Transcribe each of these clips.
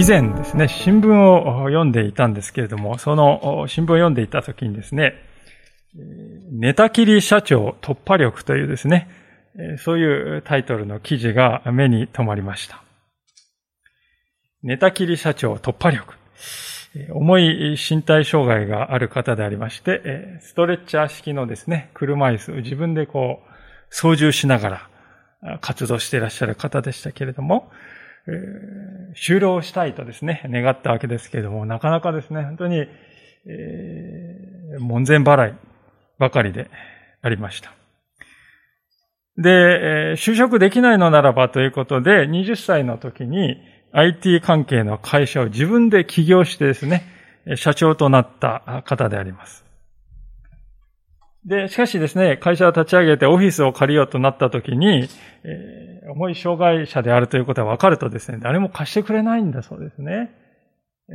以前ですね、新聞を読んでいたんですけれども、その新聞を読んでいた時にですね、寝たきり社長突破力というですね、そういうタイトルの記事が目に留まりました。寝たきり社長突破力。重い身体障害がある方でありまして、ストレッチャー式のですね、車椅子を自分でこう、操縦しながら活動していらっしゃる方でしたけれども、えー、終了したいとですね、願ったわけですけれども、なかなかですね、本当に、え、門前払いばかりでありました。で、え、就職できないのならばということで、20歳の時に IT 関係の会社を自分で起業してですね、社長となった方であります。で、しかしですね、会社を立ち上げてオフィスを借りようとなった時に、えー、重い障害者であるということが分かるとですね、誰も貸してくれないんだそうですね。え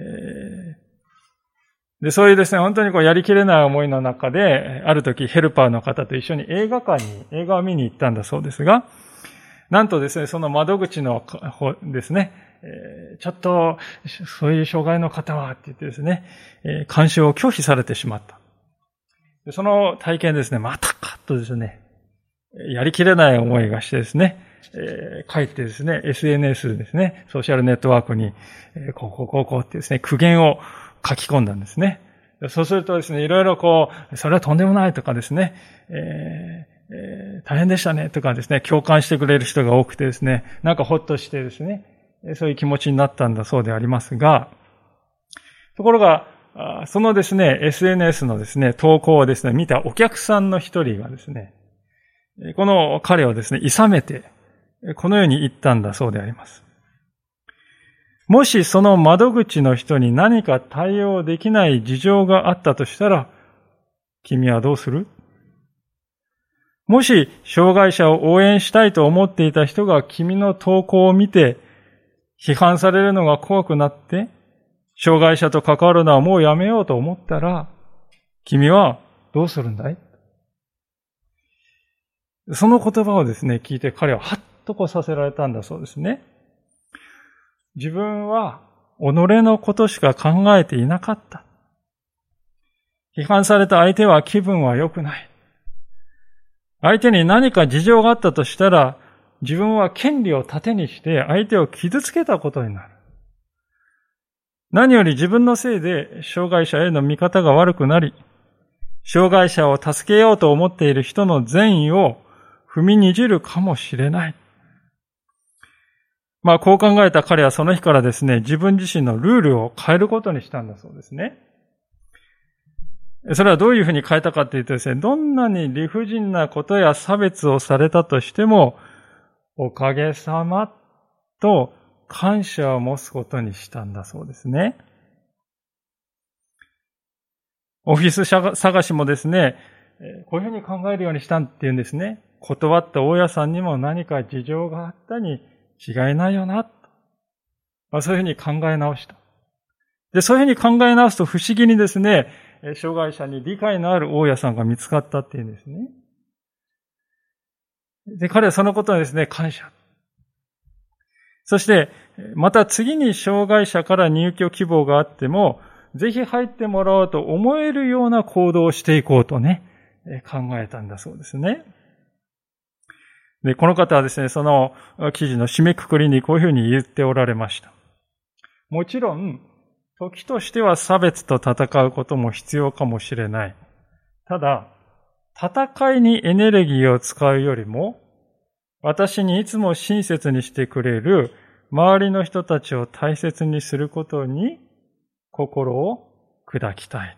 ー、で、そういうですね、本当にこうやりきれない思いの中で、ある時ヘルパーの方と一緒に映画館に映画を見に行ったんだそうですが、なんとですね、その窓口の方ですね、えー、ちょっと、そういう障害の方はって言ってですね、えー、監視を拒否されてしまった。その体験ですね、またかとですね、やりきれない思いがしてですね、えー、帰ってですね、SNS ですね、ソーシャルネットワークに、えー、こう、こう、こう、こうってですね、苦言を書き込んだんですね。そうするとですね、いろいろこう、それはとんでもないとかですね、えーえー、大変でしたね。とかですね、共感してくれる人が多くてですね、なんかほっとしてですね、そういう気持ちになったんだそうでありますが、ところが、そのですね、SNS のですね、投稿をですね、見たお客さんの一人がですね、この彼をですね、諌めて、このように言ったんだそうであります。もしその窓口の人に何か対応できない事情があったとしたら、君はどうする？もし、障害者を応援したいと思っていた人が君の投稿を見て、批判されるのが怖くなって、障害者と関わるのはもうやめようと思ったら、君はどうするんだい？その言葉をですね、聞いて彼はハッとこさせられたんだそうですね。自分は己のことしか考えていなかった。批判された相手は気分は良くない。相手に何か事情があったとしたら、自分は権利を盾にして相手を傷つけたことになる。何より自分のせいで障害者への見方が悪くなり、障害者を助けようと思っている人の善意を踏みにじるかもしれない。まあ、こう考えた彼はその日からですね、自分自身のルールを変えることにしたんだそうですね。それはどういうふうに変えたかというとですね、どんなに理不尽なことや差別をされたとしても、おかげさまと感謝を持つことにしたんだそうですね。オフィス探しもですね、こういうふうに考えるようにしたんっていうんですね。断った大家さんにも何か事情があったに違いないよな。まあ、そういうふうに考え直した。で、そういうふうに考え直すと不思議にですね、障害者に理解のある大家さんが見つかったっていうんですね。で、彼はそのことはですね、感謝。そして、また次に障害者から入居希望があっても、ぜひ入ってもらおうと思えるような行動をしていこうとね、考えたんだそうですね。で、この方はですね、その記事の締めくくりにこういうふうに言っておられました。もちろん、時としては差別と戦うことも必要かもしれない。ただ、戦いにエネルギーを使うよりも、私にいつも親切にしてくれる周りの人たちを大切にすることに心を砕きたい。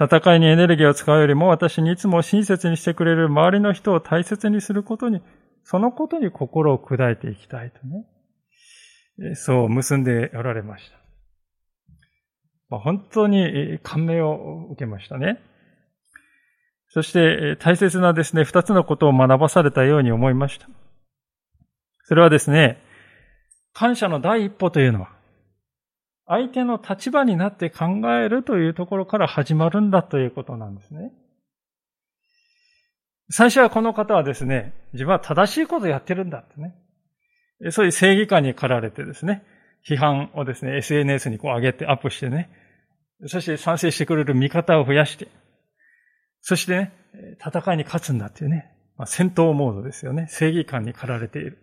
戦いにエネルギーを使うよりも私にいつも親切にしてくれる周りの人を大切にすることに、そのことに心を砕いていきたいとね。そう結んでおられました。本当に感銘を受けましたね。そして大切なですね、二つのことを学ばされたように思いました。それはですね、感謝の第一歩というのは、相手の立場になって考えるというところから始まるんだということなんですね。最初はこの方はですね、自分は正しいことをやってるんだってね。そういう正義感に駆られてですね、批判をですね、SNS にこう上げてアップしてね、そして賛成してくれる味方を増やして、そしてね、戦いに勝つんだっていうね、まあ、戦闘モードですよね。正義感に駆られている。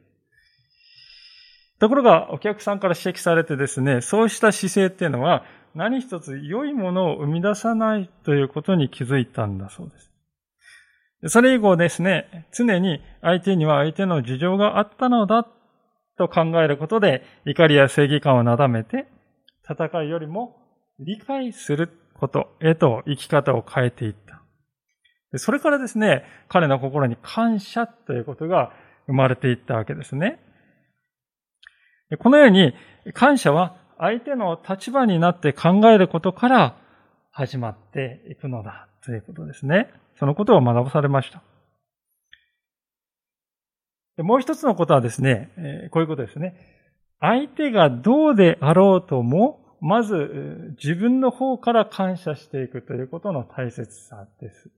ところが、お客さんから指摘されてですね、そうした姿勢っていうのは、何一つ良いものを生み出さないということに気づいたんだそうです。それ以後ですね、常に相手には相手の事情があったのだと考えることで、怒りや正義感をなだめて、戦いよりも理解することへと生き方を変えていった。それからですね、彼の心に感謝ということが生まれていったわけですね。このように、感謝は相手の立場になって考えることから始まっていくのだということですね。そのことを学ばされました。もう一つのことはですね、こういうことですね。相手がどうであろうとも、まず自分の方から感謝していくということの大切さです。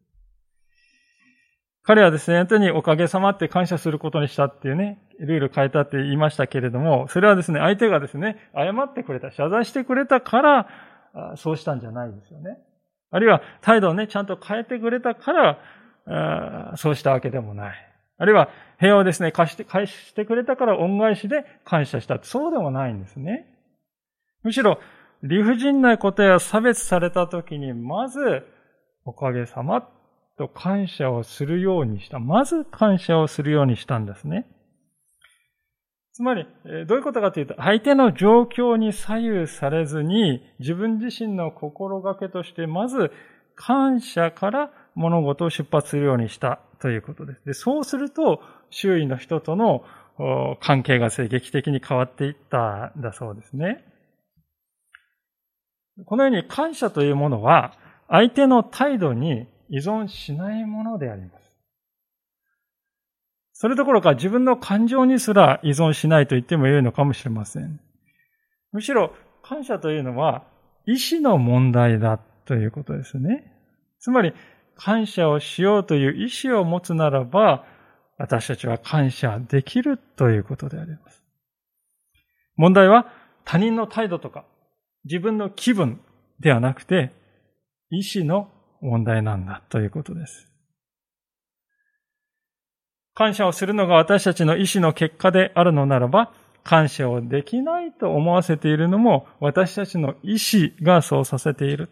彼はですね、本当におかげさまって感謝することにしたっていうね、ルール変えたって言いましたけれども、それはですね、相手がですね、謝ってくれた、謝罪してくれたから、そうしたんじゃないですよね。あるいは態度をね、ちゃんと変えてくれたから、そうしたわけでもない。あるいは部屋をですね、貸して、返してくれたから恩返しで感謝した。そうでもないんですね。むしろ、理不尽なことや差別された時に、まず、おかげさまと感謝をするようにした。まず感謝をするようにしたんですね。つまり、どういうことかというと、相手の状況に左右されずに、自分自身の心がけとして、まず感謝から物事を出発するようにしたということです。でそうすると、周囲の人との関係が劇的に変わっていったんだそうですね。このように感謝というものは、相手の態度に依存しないものであります。それどころか自分の感情にすら依存しないと言ってもよいのかもしれません。むしろ感謝というのは意志の問題だということですね。つまり感謝をしようという意志を持つならば私たちは感謝できるということであります。問題は他人の態度とか自分の気分ではなくて意志の問題なんだということです。感謝をするのが私たちの意志の結果であるのならば、感謝をできないと思わせているのも私たちの意志がそうさせている。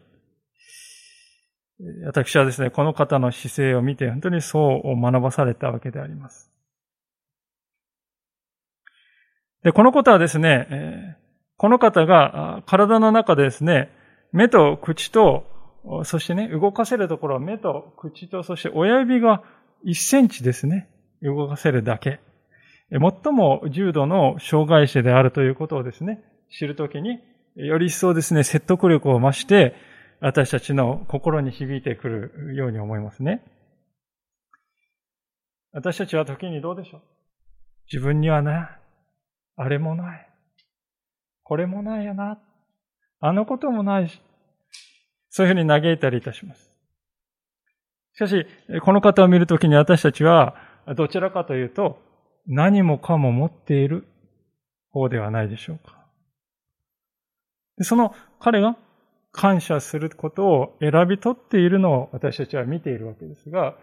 私はですね、この方の姿勢を見て本当にそう学ばされたわけであります。で、このことはですね、この方が体の中でですね、目と口と、そしてね、動かせるところは目と口と、そして親指が1センチですね。動かせるだけ。最も重度の障害者であるということをですね、知るときに、より一層ですね、説得力を増して、私たちの心に響いてくるように思いますね。私たちは時にどうでしょう？自分にはね、あれもない。これもないよな。あのこともないし。そういうふうに嘆いたりいたします。しかし、この方を見るときに私たちは、どちらかというと、何もかも持っている方ではないでしょうか。その彼が感謝することを選び取っているのを私たちは見ているわけですが、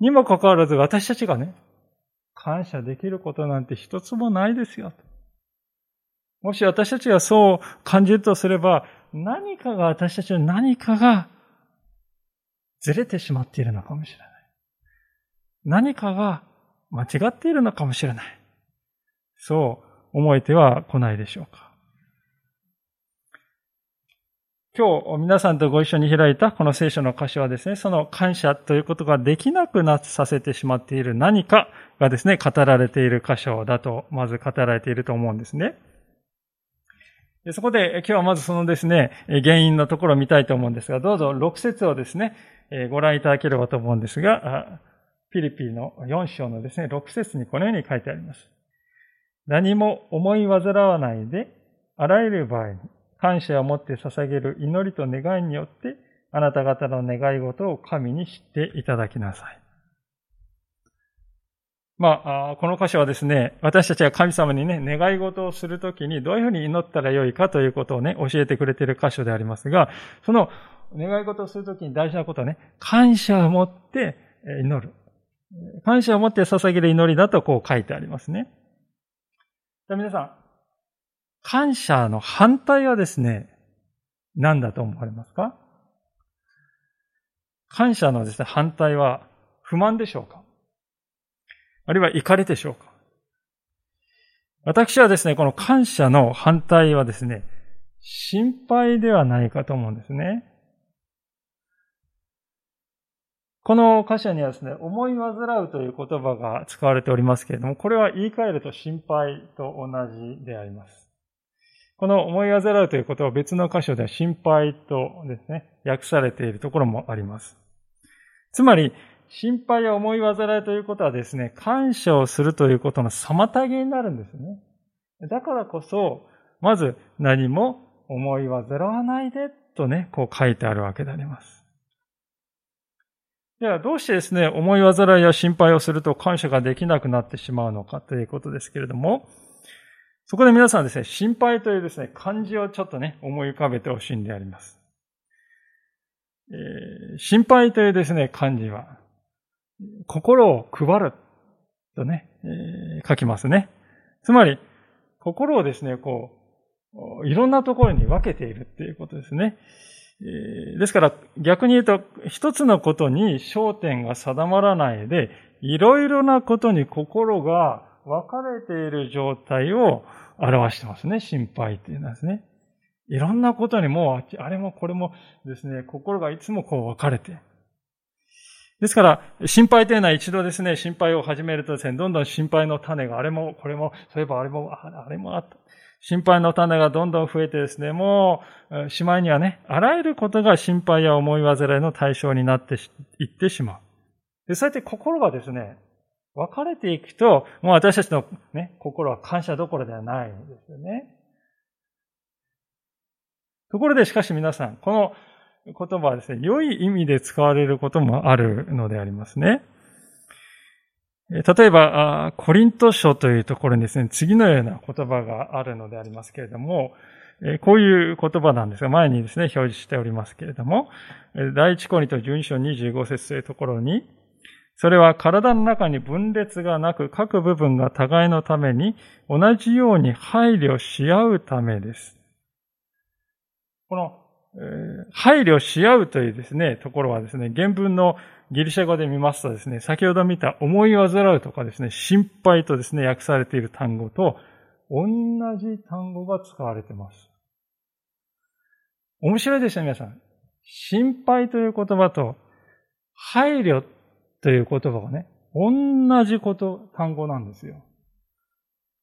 にもかかわらず私たちがね、感謝できることなんて一つもないですよ。もし私たちがそう感じるとすれば、何かが私たちの何かがずれてしまっているのかもしれない。何かが間違っているのかもしれない。そう思えては来ないでしょうか。今日皆さんとご一緒に開いたこの聖書の箇所はですね、その感謝ということができなくなさせてしまっている何かがですね、語られている箇所だと、まず語られていると思うんですね。そこで今日はまずそのですね、原因のところを見たいと思うんですが、どうぞ6節をですね、ご覧いただければと思うんですが、ピリピの4章のですね、6節にこのように書いてあります。何も思い煩わないで、あらゆる場合に感謝を持って捧げる祈りと願いによって、あなた方の願い事を神に知っていただきなさい。まあ、この箇所はですね、私たちが神様にね、願い事をするときにどういうふうに祈ったらよいかということをね、教えてくれている箇所でありますが、その願い事をするときに大事なことはね、感謝を持って祈る。感謝を持って捧げる祈りだとこう書いてありますね。じゃあ皆さん、感謝の反対はですね、何だと思われますか？感謝のですね、反対は不満でしょうか？あるいは怒りでしょうか？私はですね、この感謝の反対はですね、心配ではないかと思うんですね。この箇所にはですね、思い煩うという言葉が使われておりますけれども、これは言い換えると心配と同じであります。この思い煩うということは別の箇所では心配とですね、訳されているところもあります。つまり、心配や思い煩いということはですね、感謝をするということの妨げになるんですね。だからこそ、まず何も思い煩わないでとね、こう書いてあるわけであります。では、どうしてですね、思い煩いや心配をすると感謝ができなくなってしまうのかということですけれども、そこで皆さんですね、心配というですね、漢字をちょっとね、思い浮かべてほしいんであります。えー、心配というですね、漢字は、心を配るとね、えー、書きますね。つまり、心をですね、こう、いろんなところに分けているっていうことですね。ですから、逆に言うと、一つのことに焦点が定まらないで、いろいろなことに心が分かれている状態を表してますね。心配っていうのはですね。いろんなことにもう、あれもこれもですね、心がいつもこう分かれて。ですから、心配というのは一度ですね、心配を始めるとですね、どんどん心配の種があれも、これも、そういえばあれも、あれもあった。心配の種がどんどん増えてですね、もう、しまいにはね、あらゆることが心配や思い煩いの対象になっていってしまう。で、そうやって心がですね、分かれていくと、もう私たちのね、心は感謝どころではないんですよね。ところでしかし皆さん、この言葉はですね、良い意味で使われることもあるのでありますね。例えば、コリント書というところにですね、次のような言葉があるのでありますけれども、こういう言葉なんですが、前にですね、表示しておりますけれども、第一コリント12章25節というところに、それは体の中に分裂がなく、各部分が互いのために同じように配慮し合うためです。この、配慮し合うというですね、ところはですね、原文のギリシャ語で見ますとですね、先ほど見た思い煩うとかですね、心配とですね、訳されている単語と同じ単語が使われています。面白いですよ、皆さん。心配という言葉と配慮という言葉がね、同じこと、単語なんですよ。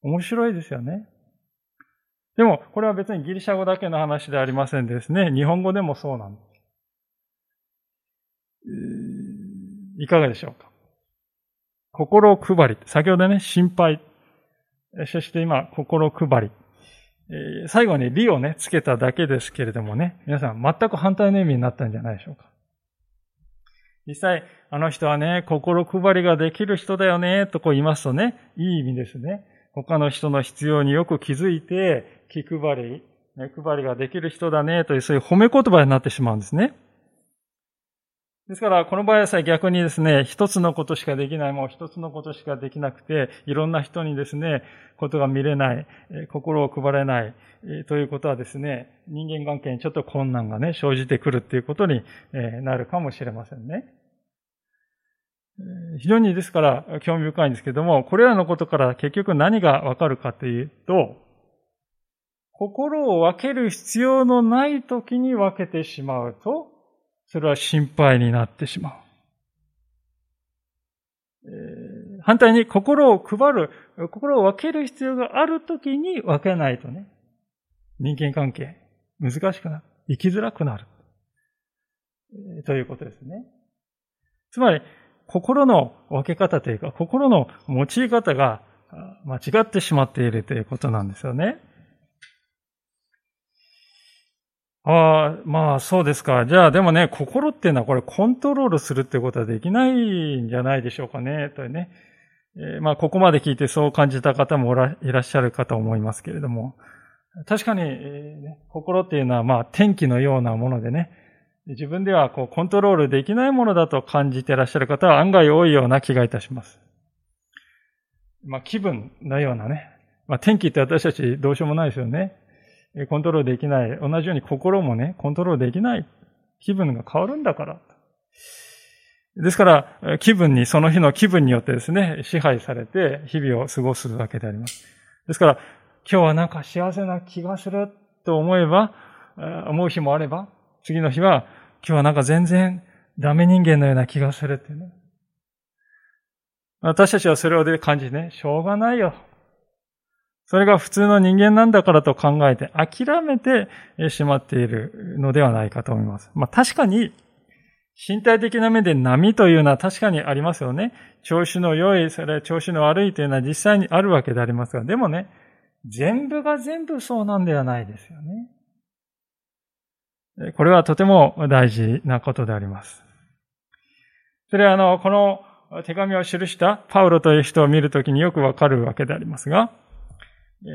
面白いですよね。でも、これは別にギリシャ語だけの話ではありませんですね。日本語でもそうなんです。いかがでしょうか？心を配り。先ほどね、心配。そして今、心配り。最後に理をね、つけただけですけれどもね、皆さん全く反対の意味になったんじゃないでしょうか。実際、あの人はね、心配りができる人だよね、とこう言いますとね、いい意味ですね。他の人の必要によく気づいて、気配り、目配りができる人だね、というそういう褒め言葉になってしまうんですね。ですから、この場合はさ逆にですね、一つのことしかできない、もう一つのことしかできなくて、いろんな人にですね、ことが見れない、心を配れない、ということはですね、人間関係にちょっと困難がね、生じてくるっていうことになるかもしれませんね。非常にですから興味深いんですけども、これらのことから結局何がわかるかというと、心を分ける必要のない時に分けてしまうと、それは心配になってしまう。反対に心を配る、心を分ける必要があるときに分けないとね、人間関係、難しくなる。生きづらくなる。ということですね。つまり、心の分け方というか、心の用い方が間違ってしまっているということなんですよね。ああ、まあそうですか。じゃあでもね、心っていうのはこれコントロールするってことはできないんじゃないでしょうかね。というね。えー、まあここまで聞いてそう感じた方もいらっしゃるかと思いますけれども。確かに、えー、心っていうのはまあ天気のようなものでね。自分ではこうコントロールできないものだと感じてらっしゃる方は案外多いような気がいたします。まあ気分のようなね。まあ天気って私たちどうしようもないですよね。コントロールできない。同じように心もね、コントロールできない。気分が変わるんだから。ですから、気分に、その日の気分によってですね、支配されて日々を過ごすわけであります。ですから、今日はなんか幸せな気がすると思えば、思う日もあれば、次の日は、今日はなんか全然ダメ人間のような気がするっていうね。私たちはそれをで感じてね、しょうがないよ。それが普通の人間なんだからと考えて諦めてしまっているのではないかと思います。まあ確かに身体的な面で波というのは確かにありますよね。調子の良い、それ調子の悪いというのは実際にあるわけでありますが、でもね、全部が全部そうなんではないですよね。これはとても大事なことであります。それはあの、この手紙を記したパウロという人を見るときによくわかるわけでありますが、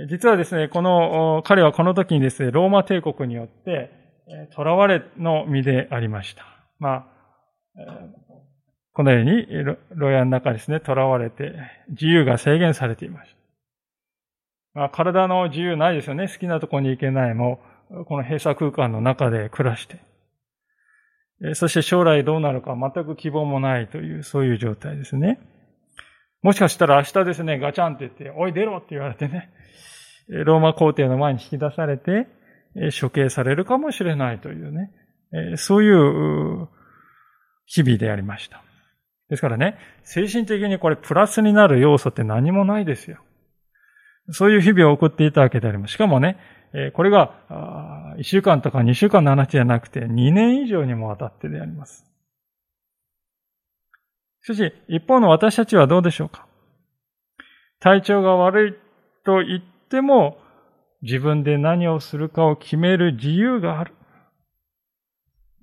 実はですね、この、彼はこの時にですね、ローマ帝国によって、囚われの身でありました。まあ、このように、牢屋の中ですね、囚われて、自由が制限されていました。まあ、体の自由ないですよね。好きなところに行けない。も、この閉鎖空間の中で暮らして。そして将来どうなるか全く希望もないという、そういう状態ですね。もしかしたら明日ですね、ガチャンって言って、おい出ろって言われてね、ローマ皇帝の前に引き出されて、処刑されるかもしれないというね、そういう日々でありました。ですからね、精神的にこれプラスになる要素って何もないですよ。そういう日々を送っていたわけであります。しかもね、これが1週間とか2週間の話じゃなくて2年以上にもわたってであります。しかし、一方の私たちはどうでしょうか？体調が悪いと言っても、自分で何をするかを決める自由がある。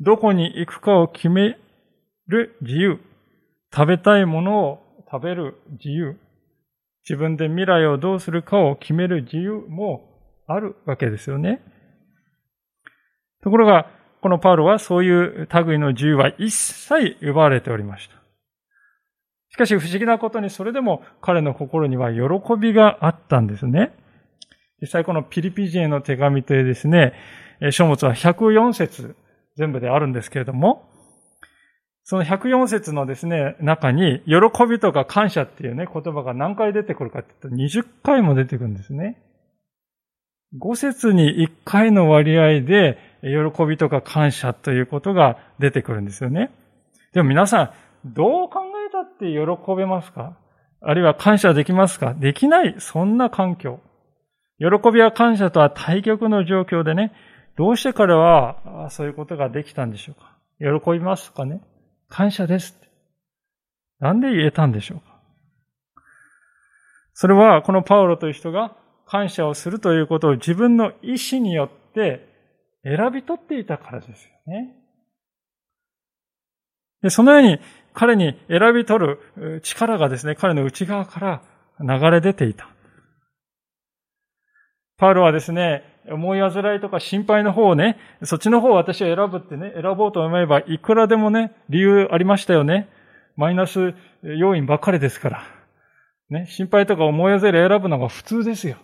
どこに行くかを決める自由。食べたいものを食べる自由。自分で未来をどうするかを決める自由もあるわけですよね。ところが、このパウロはそういう類の自由は一切奪われておりました。しかし不思議なことにそれでも彼の心には喜びがあったんですね。実際このピリピ人への手紙というですね、書物は104節全部であるんですけれども、その104節のですね、中に、喜びとか感謝っていうね、言葉が何回出てくるかって言うと20回も出てくるんですね。5節に1回の割合で、喜びとか感謝ということが出てくるんですよね。でも皆さん、どう考えたって喜べますか？あるいは感謝できますか？できない、そんな環境。喜びや感謝とは対極の状況でね、どうして彼はそういうことができたんでしょうか？喜びますかね？感謝です。なんで言えたんでしょうか？それは、このパウロという人が感謝をするということを自分の意志によって選び取っていたからですよね。でそのように彼に選び取る力がですね、彼の内側から流れ出ていた。パウロはですね、思い煩いとか心配の方をね、そっちの方を私は選ぶってね、選ぼうと思えば、いくらでもね、理由ありましたよね。マイナス要因ばっかりですから。ね、心配とか思い煩い選ぶのが普通ですよ。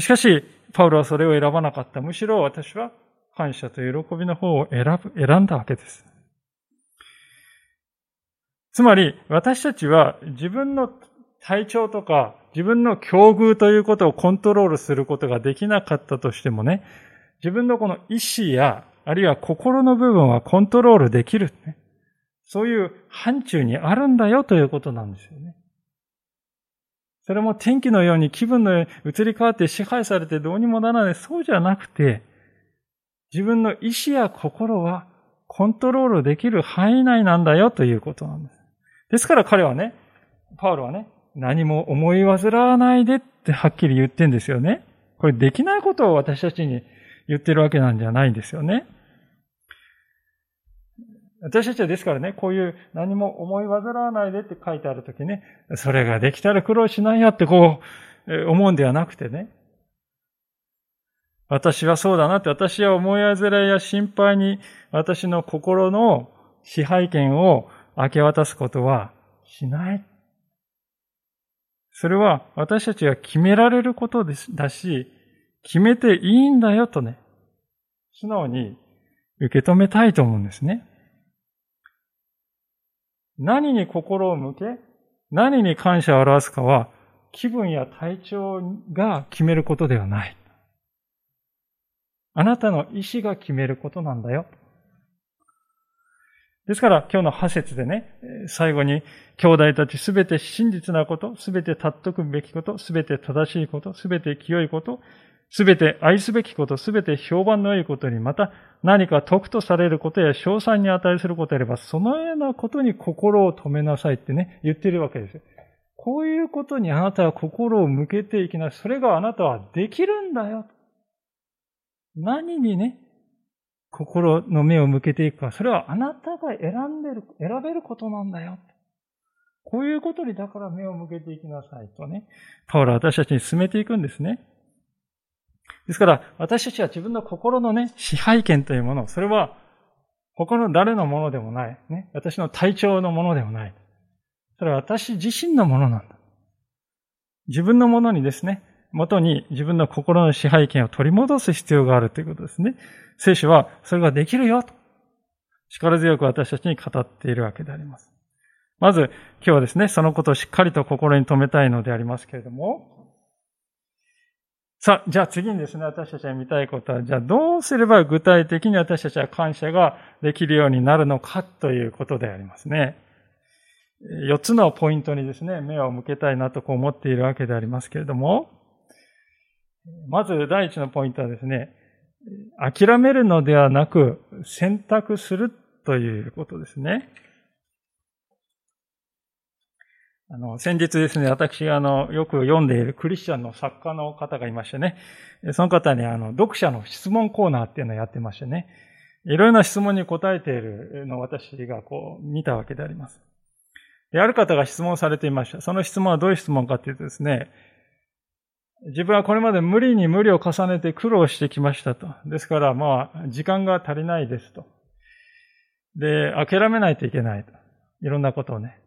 しかし、パウロはそれを選ばなかった。むしろ私は感謝と喜びの方を選ぶ、選んだわけです。つまり、私たちは自分の体調とか自分の境遇ということをコントロールすることができなかったとしてもね、自分のこの意志や、あるいは心の部分はコントロールできる、そういう範疇にあるんだよということなんですよね。それも天気のように気分の移り変わって支配されてどうにもならない。そうじゃなくて、自分の意志や心はコントロールできる範囲内なんだよということなんです。ですから彼はね、パウロはね、何も思い煩わないでってはっきり言ってんですよね。これできないことを私たちに言ってるわけなんじゃないんですよね。私たちはですからね、こういう何も思い煩わないでって書いてあるときね、それができたら苦労しないやってこう思うんではなくてね、私はそうだなって、私は思い煩いや心配に私の心の支配権を明け渡すことはしない。それは私たちが決められることだし、決めていいんだよとね、素直に受け止めたいと思うんですね。何に心を向け、何に感謝を表すかは、気分や体調が決めることではない。あなたの意志が決めることなんだよ。ですから今日の派説でね、最後に兄弟たちすべて真実なこと、すべて尊くべきこと、すべて正しいこと、すべて清いこと、すべて愛すべきこと、すべて評判の良いことに、また何か得とされることや賞賛に値することであれば、そのようなことに心を止めなさいってね、言ってるわけですよ。こういうことにあなたは心を向けていきなさい。それがあなたはできるんだよ。何にね、心の目を向けていくか。それはあなたが選んでる、選べることなんだよ。こういうことにだから目を向けていきなさいとね、パウロは私たちに進めていくんですね。ですから、私たちは自分の心のね、支配権というもの、それは、他の誰のものでもない。ね。私の体調のものでもない。それは私自身のものなんだ。自分のものにですね、元に自分の心の支配権を取り戻す必要があるということですね。聖書はそれができるよと。力強く私たちに語っているわけであります。まず、今日はですね、そのことをしっかりと心に留めたいのでありますけれども、さあ、じゃあ次にですね、私たちが見たいことは、じゃあどうすれば具体的に私たちは感謝ができるようになるのかということでありますね。四つのポイントにですね、目を向けたいなとこう思っているわけでありますけれども、まず第一のポイントはですね、諦めるのではなく選択するということですね。あの、先日ですね、私があの、よく読んでいるクリスチャンの作家の方がいましてね、その方にあの、読者の質問コーナーっていうのをやってましてね、いろいろな質問に答えているのを私がこう、見たわけであります。で、ある方が質問されていました。その質問はどういう質問かというとですね、自分はこれまで無理に無理を重ねて苦労してきましたと。ですからまあ、時間が足りないですと。で、諦めないといけないと。いろんなことをね。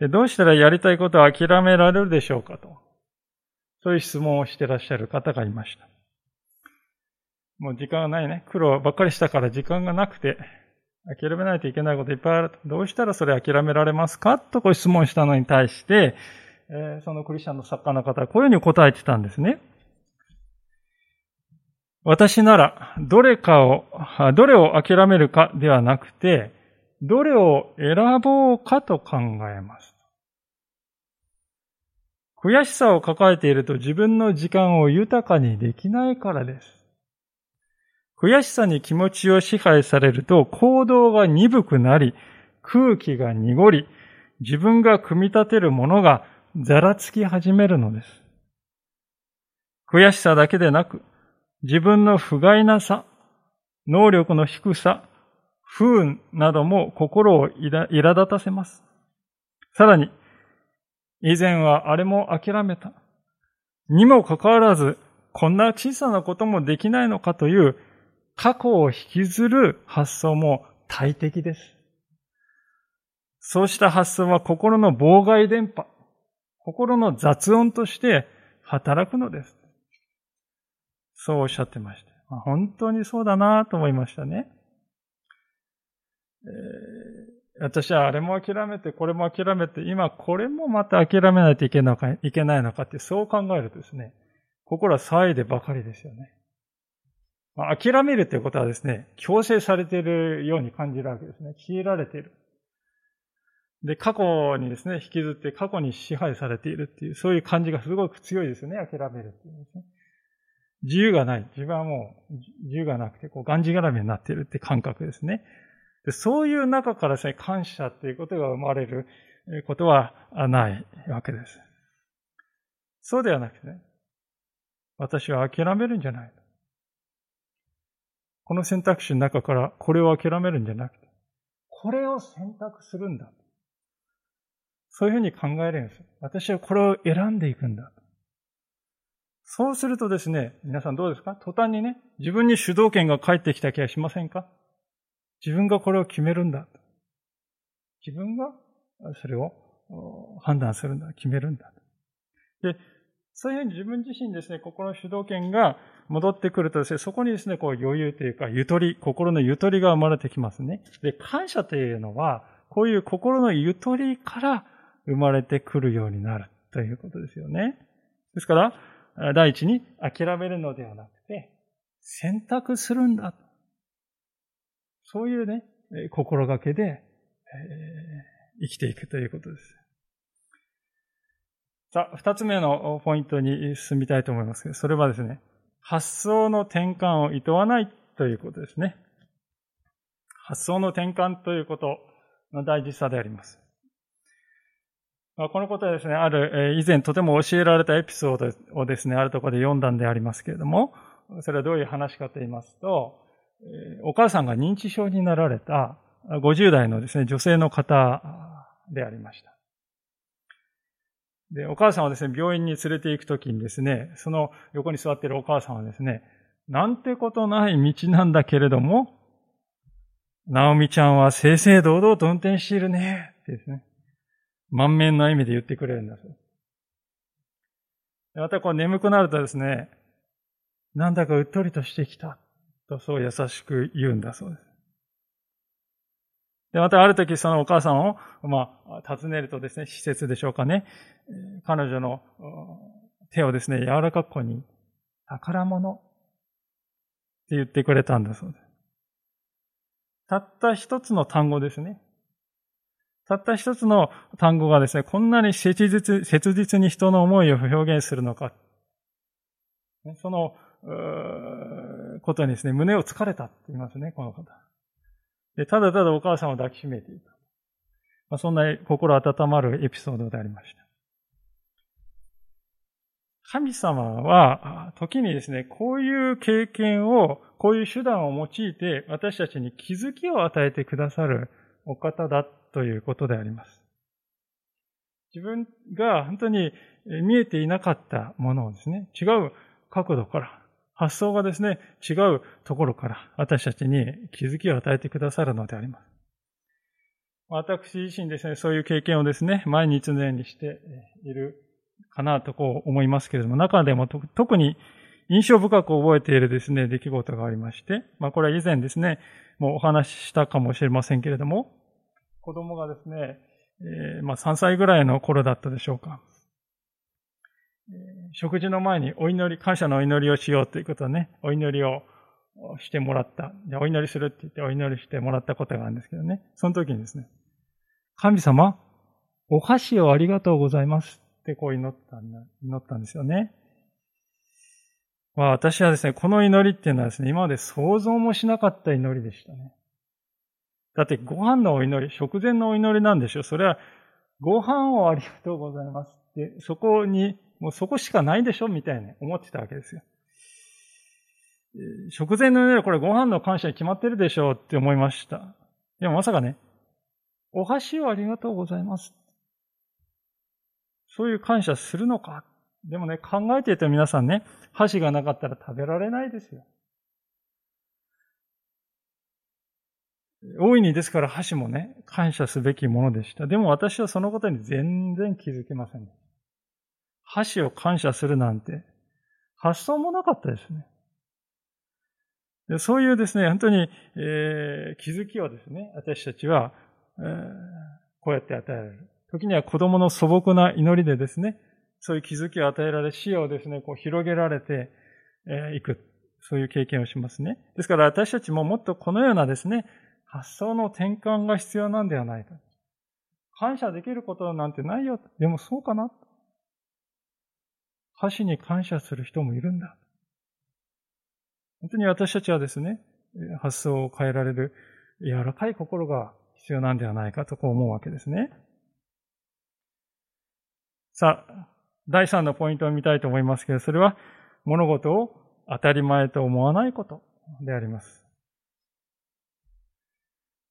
どうしたらやりたいことを諦められるでしょうかと。そういう質問をしてらっしゃる方がいました。もう時間がないね。苦労ばっかりしたから時間がなくて、諦めないといけないこといっぱいある。どうしたらそれ諦められますか？とこう質問したのに対して、えそのクリスチャンの作家の方はこういうふうに答えてたんですね。私なら、どれかを、どれを諦めるかではなくて、どれを選ぼうかと考えます。悔しさを抱えていると自分の時間を豊かにできないからです。悔しさに気持ちを支配されると行動が鈍くなり、空気が濁り、自分が組み立てるものがざらつき始めるのです。悔しさだけでなく、自分の不甲斐なさ、能力の低さ、不運なども心を苛立たせます。さらに、以前はあれも諦めた。にもかかわらず、こんな小さなこともできないのかという過去を引きずる発想も大敵です。そうした発想は心の妨害電波、心の雑音として働くのです。そうおっしゃってました。本当にそうだなと思いましたね。え、私はあれも諦めて、これも諦めて、今これもまた諦めないといけないのかいけないのかってそう考えるとですね、心は騒いでばかりですよね。まあ、諦めるということはですね、強制されているように感じるわけですね。強いられている。で、過去にですね、引きずって過去に支配されているっていう、そういう感じがすごく強いですよね、諦めるっていうですね。自由がない。自分はもう自由がなくて、こう、がんじがらめになっているって感覚ですね。そういう中からですね、感謝っていうことが生まれることはないわけです。そうではなくてね、私は諦めるんじゃない。この選択肢の中からこれを諦めるんじゃなくて、これを選択するんだ。そういうふうに考えるんです。私はこれを選んでいくんだ。そうするとですね、皆さんどうですか？途端にね、自分に主導権が返ってきた気がしませんか？自分がこれを決めるんだ。自分がそれを判断するんだ。決めるんだ。で、そういうふうに自分自身ですね、心の主導権が戻ってくるとですね、そこにですね、こう余裕というか、ゆとり、心のゆとりが生まれてきますね。で、感謝というのは、こういう心のゆとりから生まれてくるようになるということですよね。ですから、第一に諦めるのではなくて、選択するんだ。そういうね、心がけで、えー、生きていくということです。さあ、二つ目のポイントに進みたいと思いますけど、それはですね、発想の転換を厭わないということですね。発想の転換ということの大事さであります。まこのことはですね、ある、以前とても教えられたエピソードをですね、あるところで読んだんでありますけれども、それはどういう話かと言いますと、お母さんが認知症になられた50代のですね、女性の方でありました。で、お母さんはですね、病院に連れて行くときにですね、その横に座っているお母さんはですね、なんてことない道なんだけれども、ナオミちゃんは正々堂々と運転しているね、ってですね、満面の意味で言ってくれるんです。またこう眠くなるとですね、なんだかうっとりとしてきた、とそう優しく言うんだそうです。で、またある時そのお母さんを、まあ、訪ねるとですね、施設でしょうかね、彼女の手をですね、柔らかく子に、宝物って言ってくれたんだそうです。たった一つの単語ですね。たった一つの単語がですね、こんなに切実切実に人の思いを表現するのか。その、ことにですね、胸をつかれたって言いますね、この方。で、ただただお母さんを抱きしめていた。まあ、そんな心温まるエピソードでありました。神様は、時にですね、こういう経験を、こういう手段を用いて、私たちに気づきを与えてくださるお方だということであります。自分が本当に見えていなかったものをですね、違う角度から、発想がですね、違うところから私たちに気づきを与えてくださるのであります。私自身ですね、そういう経験をですね、毎日のようにしているかなとこう思いますけれども、中でも特に印象深く覚えているですね、出来事がありまして、まあこれは以前ですね、もうお話ししたかもしれませんけれども、子供がですね、えー、まあ3歳ぐらいの頃だったでしょうか。食事の前にお祈り、感謝のお祈りをしようということをね、お祈りをしてもらった。じゃお祈りするって言ってお祈りしてもらったことがあるんですけどね。その時にですね、神様、お箸をありがとうございますってこう祈ったんだ、祈ったんですよね。まあ私はですね、この祈りっていうのはですね、今まで想像もしなかった祈りでしたね。だってご飯のお祈り、食前のお祈りなんでしょそれは、ご飯をありがとうございますって、そこにもうそこしかないでしょみたいに思ってたわけですよ。食前の上これご飯の感謝に決まってるでしょうって思いました。でもまさかね、お箸をありがとうございます。そういう感謝するのか。でもね、考えていて皆さんね、箸がなかったら食べられないですよ。大いにですから箸もね、感謝すべきものでした。でも私はそのことに全然気づけませんでした。箸を感謝するなんて、発想もなかったですね。でそういうですね、本当に、えー、気づきをですね、私たちは、えー、こうやって与えられる。時には子供の素朴な祈りでですね、そういう気づきを与えられ、視野をですね、こう広げられてい、えー、く。そういう経験をしますね。ですから私たちももっとこのようなですね、発想の転換が必要なんではないか。感謝できることなんてないよ。でもそうかな箸に感謝する人もいるんだ。本当に私たちはですね、発想を変えられる柔らかい心が必要なんではないかとこう思うわけですね。さあ、第3のポイントを見たいと思いますけど、それは物事を当たり前と思わないことであります。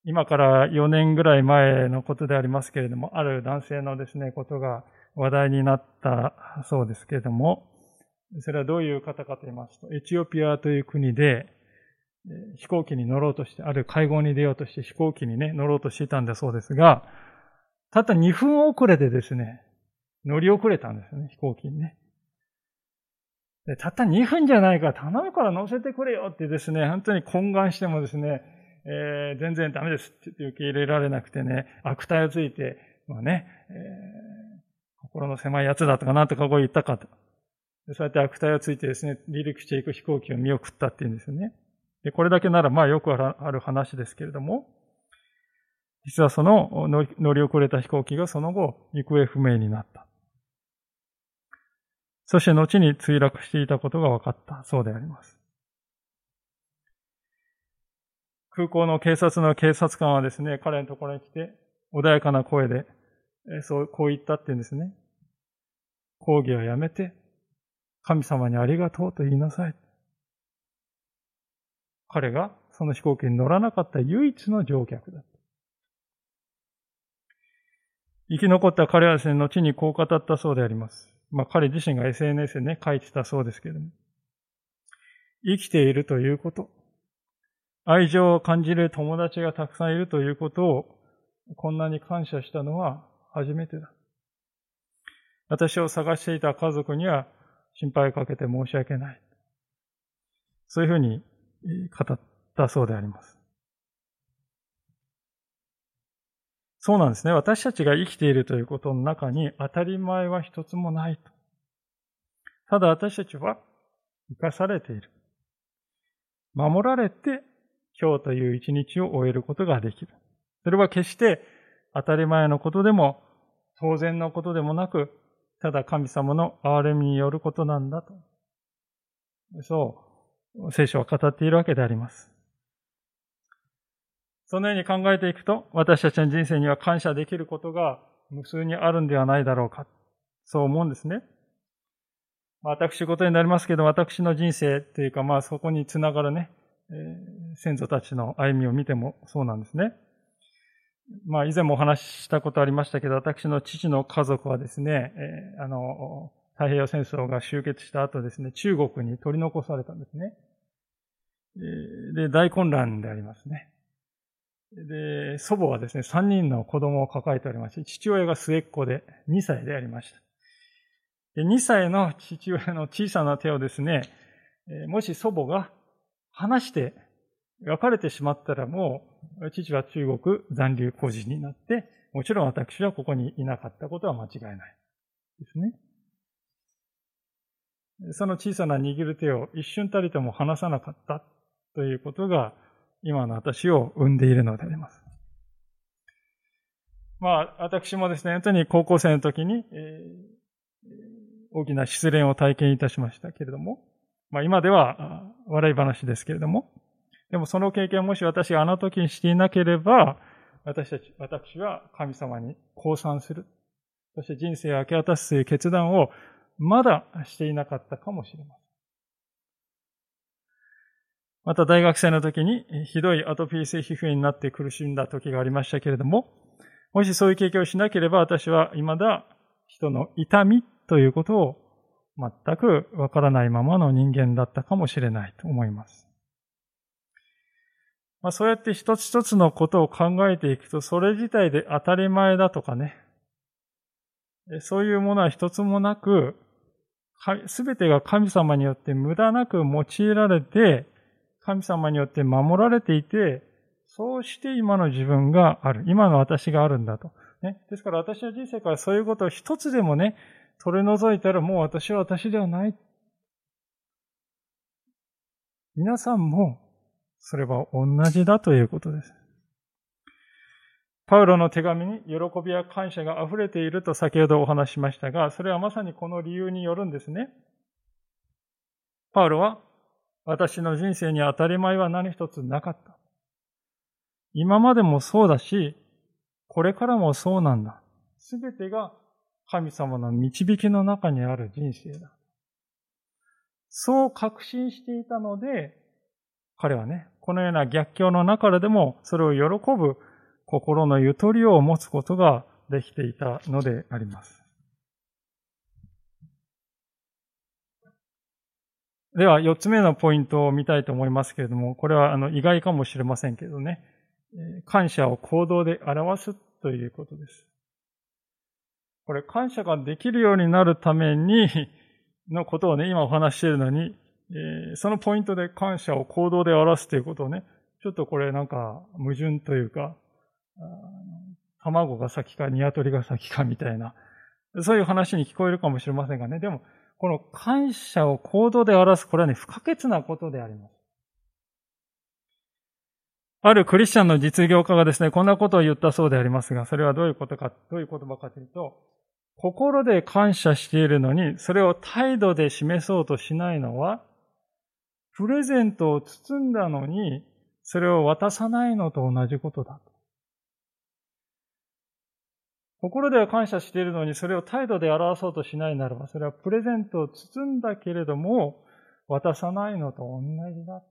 今から4年ぐらい前のことでありますけれども、ある男性のですね、ことが話題になったそうですけれども、それはどういう方かと言いますと、エチオピアという国で、飛行機に乗ろうとして、ある会合に出ようとして飛行機にね、乗ろうとしていたんだそうですが、たった2分遅れでですね、乗り遅れたんですよね、飛行機にね。たった2分じゃないから頼むから乗せてくれよってですね、本当に懇願してもですね、えー、全然ダメですって受け入れられなくてね、悪態をついて、まあね、え、心の狭いやつだとかなんとかこう言ったかと。そうやって悪態をついてですね、離陸していく飛行機を見送ったっていうんですよね。で、これだけならまあよくある話ですけれども、実はその乗り遅れた飛行機がその後行方不明になった。そして後に墜落していたことが分かったそうであります。空港の警察の警察官はですね、彼のところに来て、穏やかな声で、そう、こう言ったって言うんですね。抗議はやめて、神様にありがとうと言いなさい。彼がその飛行機に乗らなかった唯一の乗客だ。生き残った彼はですね、後にこう語ったそうであります。まあ彼自身が SNS でね、書いてたそうですけれども。生きているということ。愛情を感じる友達がたくさんいるということを、こんなに感謝したのは初めてだ。私を探していた家族には心配かけて申し訳ない。そういうふうに語ったそうであります。そうなんですね。私たちが生きているということの中に当たり前は一つもないと。ただ私たちは生かされている。守られて今日という一日を終えることができる。それは決して当たり前のことでも当然のことでもなく、ただ神様の憐れみによることなんだと。そう、聖書は語っているわけであります。そのように考えていくと、私たちの人生には感謝できることが無数にあるんではないだろうか。そう思うんですね。私事になりますけど、私の人生というか、まあそこにつながるね、えー、先祖たちの歩みを見てもそうなんですね。まあ以前もお話ししたことありましたけど、私の父の家族はですね、えー、あの、太平洋戦争が終結した後ですね、中国に取り残されたんですね。で、大混乱でありますね。で、祖母はですね、3人の子供を抱えておりまして、父親が末っ子で2歳でありました。で2歳の父親の小さな手をですね、もし祖母が離して別れてしまったらもう、父は中国残留孤児になって、もちろん私はここにいなかったことは間違いない。ですね。その小さな握る手を一瞬たりとも離さなかったということが、今の私を生んでいるのであります。まあ、私もですね、本当に高校生の時に、えー、大きな失恋を体験いたしましたけれども、まあ今では笑い話ですけれども、でもその経験をもし私があの時にしていなければ、私たち、私は神様に降参する。そして人生を明け渡すという決断をまだしていなかったかもしれません。また大学生の時にひどいアトピー性皮膚炎になって苦しんだ時がありましたけれども、もしそういう経験をしなければ私は未だ人の痛みということを全くわからないままの人間だったかもしれないと思います。まあ、そうやって一つ一つのことを考えていくと、それ自体で当たり前だとかね、そういうものは一つもなく、すべてが神様によって無駄なく用いられて、神様によって守られていて、そうして今の自分がある。今の私があるんだと。ね。ですから私の人生からそういうことを一つでもね、取り除いたらもう私は私ではない。皆さんもそれは同じだということです。パウロの手紙に喜びや感謝が溢れていると先ほどお話しましたが、それはまさにこの理由によるんですね。パウロは、私の人生に当たり前は何一つなかった。今までもそうだし、これからもそうなんだ。すべてが神様の導きの中にある人生だ。そう確信していたので、彼はね、このような逆境の中でもそれを喜ぶ心のゆとりを持つことができていたのであります。では、四つ目のポイントを見たいと思いますけれども、これはあの意外かもしれませんけどね、感謝を行動で表すということです。これ、感謝ができるようになるために、のことをね、今お話しているのに、そのポイントで感謝を行動で表すということをね、ちょっとこれなんか矛盾というか、卵が先か鶏が先かみたいな、そういう話に聞こえるかもしれませんがね、でも、この感謝を行動で表す、これはね、不可欠なことであります。あるクリスチャンの実業家がですね、こんなことを言ったそうでありますが、それはどういうことか、どういう言葉かというと、心で感謝しているのに、それを態度で示そうとしないのは、プレゼントを包んだのに、それを渡さないのと同じことだ。心では感謝しているのに、それを態度で表そうとしないならば、それはプレゼントを包んだけれども、渡さないのと同じだ。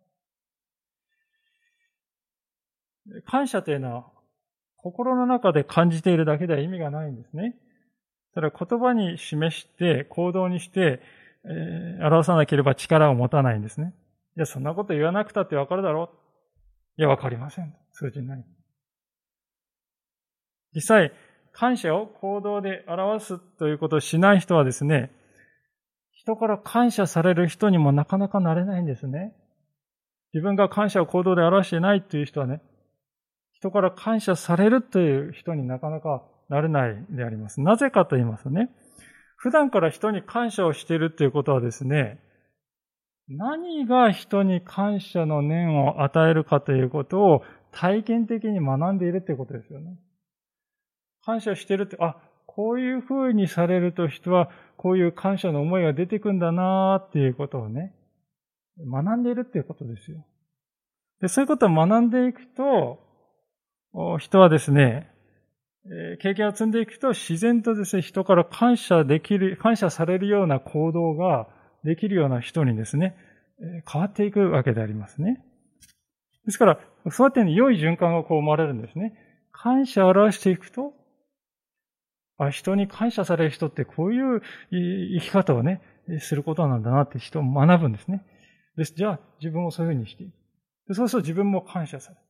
感謝というのは、心の中で感じているだけでは意味がないんですね。それは言葉に示して、行動にして、えー、表さなければ力を持たないんですね。いや、そんなこと言わなくたってわかるだろう。いや、わかりません。通じない。実際、感謝を行動で表すということをしない人はですね、人から感謝される人にもなかなかなれないんですね。自分が感謝を行動で表してないという人はね、人から感謝されるという人になかなかなれないであります。なぜかと言いますとね、普段から人に感謝をしているということはですね、何が人に感謝の念を与えるかということを体験的に学んでいるということですよね。感謝してるって、あ、こういう風にされると人はこういう感謝の思いが出てくんだなっていうことをね、学んでいるっていうことですよ。でそういうことを学んでいくと、人はですね、経験を積んでいくと自然とですね、人から感謝できる、感謝されるような行動ができるような人にですね、変わっていくわけでありますね。ですから、そうやって良い循環がこう生まれるんですね。感謝を表していくと、あ、人に感謝される人ってこういう生き方をね、することなんだなって人を学ぶんですね。です。じゃあ、自分もそういうふうにしていく。そうすると自分も感謝される。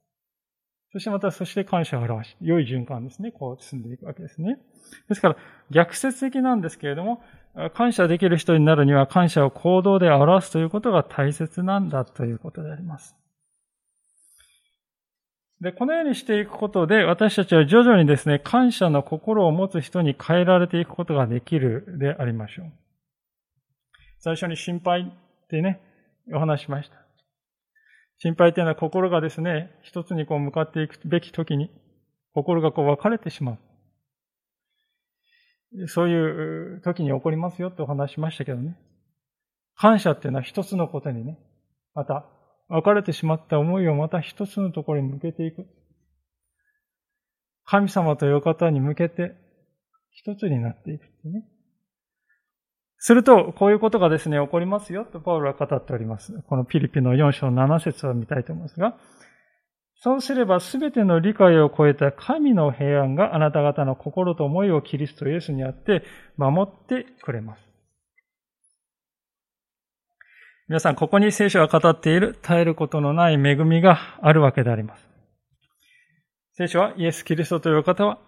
そしてまた、そして感謝を表し、良い循環ですね。こう進んでいくわけですね。ですから、逆説的なんですけれども、感謝できる人になるには感謝を行動で表すということが大切なんだということであります。で、このようにしていくことで、私たちは徐々にですね、感謝の心を持つ人に変えられていくことができるでありましょう。最初に心配ってね、お話しました。心配というのは心がですね、一つにこう向かっていくべき時に、心がこう分かれてしまう。そういう時に起こりますよってお話しましたけどね。感謝っていうのは一つのことにね、また分かれてしまった思いをまた一つのところに向けていく。神様という方に向けて一つになっていくってね。すると、こういうことがですね、起こりますよとパウロは語っております。このピリピの4章7節を見たいと思いますが、そうすれば全ての理解を超えた神の平安があなた方の心と思いをキリストイエスにあって守ってくれます。皆さん、ここに聖書が語っている絶えることのない恵みがあるわけであります。聖書はイエス・キリストという方は、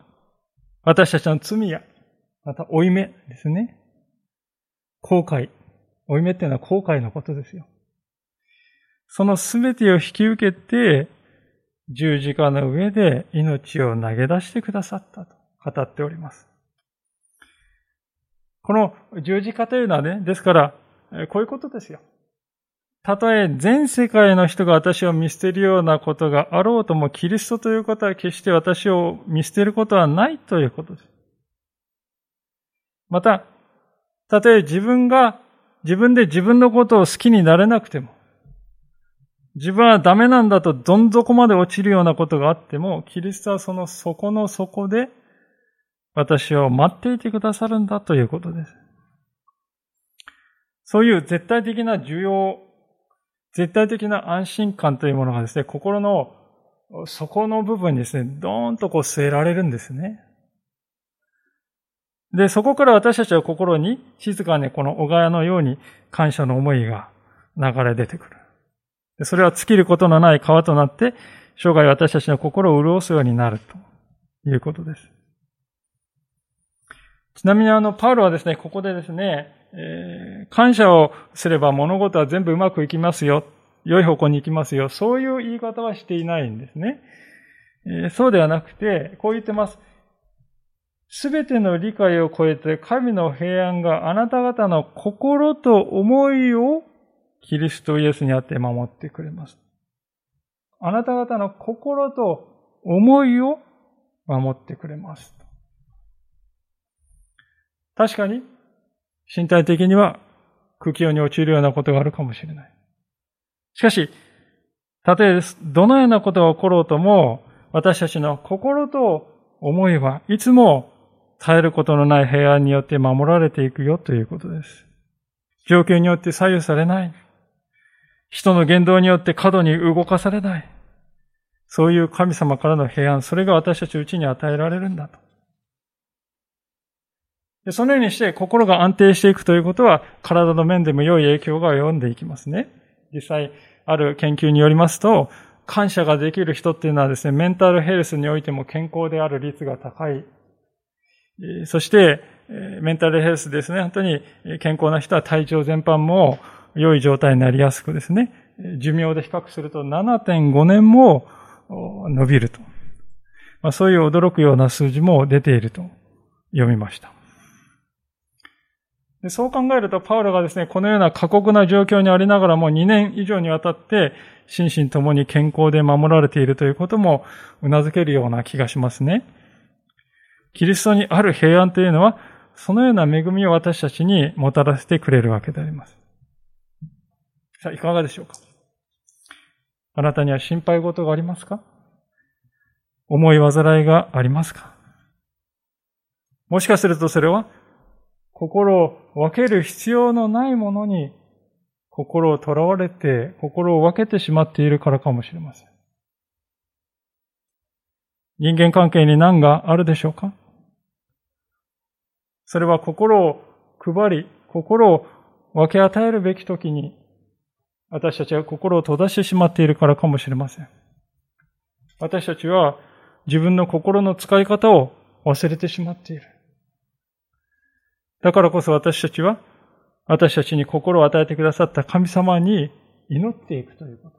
私たちの罪や、また負い目ですね。後悔。負い目っていうのは後悔のことですよ。そのすべてを引き受けて、十字架の上で命を投げ出してくださったと語っております。この十字架というのはね、ですから、こういうことですよ。たとえ全世界の人が私を見捨てるようなことがあろうとも、キリストということは決して私を見捨てることはないということです。また、たとえ自分が自分で自分のことを好きになれなくても、自分はダメなんだとどん底まで落ちるようなことがあっても、キリストはその底の底で私を待っていてくださるんだということです。そういう絶対的な需要、絶対的な安心感というものがですね、心の底の部分にですね、ドーンとこう据えられるんですね。で、そこから私たちは心に静かにこの小川のように感謝の思いが流れ出てくる。それは尽きることのない川となって、生涯私たちの心を潤すようになるということです。ちなみにあの、パウロはですね、ここでですね、えー、感謝をすれば物事は全部うまくいきますよ。良い方向に行きますよ。そういう言い方はしていないんですね。えー、そうではなくて、こう言ってます。すべての理解を超えて神の平安があなた方の心と思いをキリストイエスにあって守ってくれます。あなた方の心と思いを守ってくれます。確かに、身体的には空気に落ちるようなことがあるかもしれない。しかし、たとえどのようなことが起ころうとも、私たちの心と思いはいつも絶えることのない平安によって守られていくよということです。状況によって左右されない。人の言動によって過度に動かされない。そういう神様からの平安、それが私たちうちに与えられるんだと。でそのようにして心が安定していくということは、体の面でも良い影響が及んでいきますね。実際、ある研究によりますと、感謝ができる人っていうのはですね、メンタルヘルスにおいても健康である率が高いそして、メンタルヘルスですね、本当に健康な人は体調全般も良い状態になりやすくですね、寿命で比較すると7.5年も伸びると。まあ、そういう驚くような数字も出ていると読みました。でそう考えると、パウロがですね、このような過酷な状況にありながらも2年以上にわたって心身ともに健康で守られているということも頷けるような気がしますね。キリストにある平安というのは、そのような恵みを私たちにもたらせてくれるわけであります。さあ、いかがでしょうか？あなたには心配事がありますか？思い煩いがありますか？もしかするとそれは、心を分ける必要のないものに、心を囚われて、心を分けてしまっているからかもしれません。人間関係に難があるでしょうか？それは心を配り、心を分け与えるべき時に、私たちは心を閉ざしてしまっているからかもしれません。私たちは自分の心の使い方を忘れてしまっている。だからこそ私たちは、私たちに心を与えてくださった神様に祈っていくということ。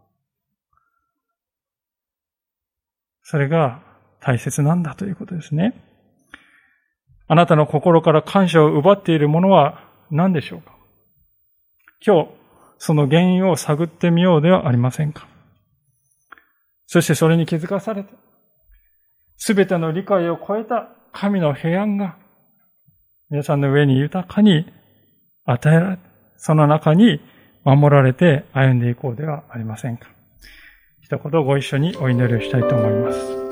それが大切なんだということですね。あなたの心から感謝を奪っているものは何でしょうか？今日、その原因を探ってみようではありませんか？そしてそれに気づかされて、すべての理解を超えた神の平安が皆さんの上に豊かに与えられ、その中に守られて歩んでいこうではありませんか？一言ご一緒にお祈りをしたいと思います。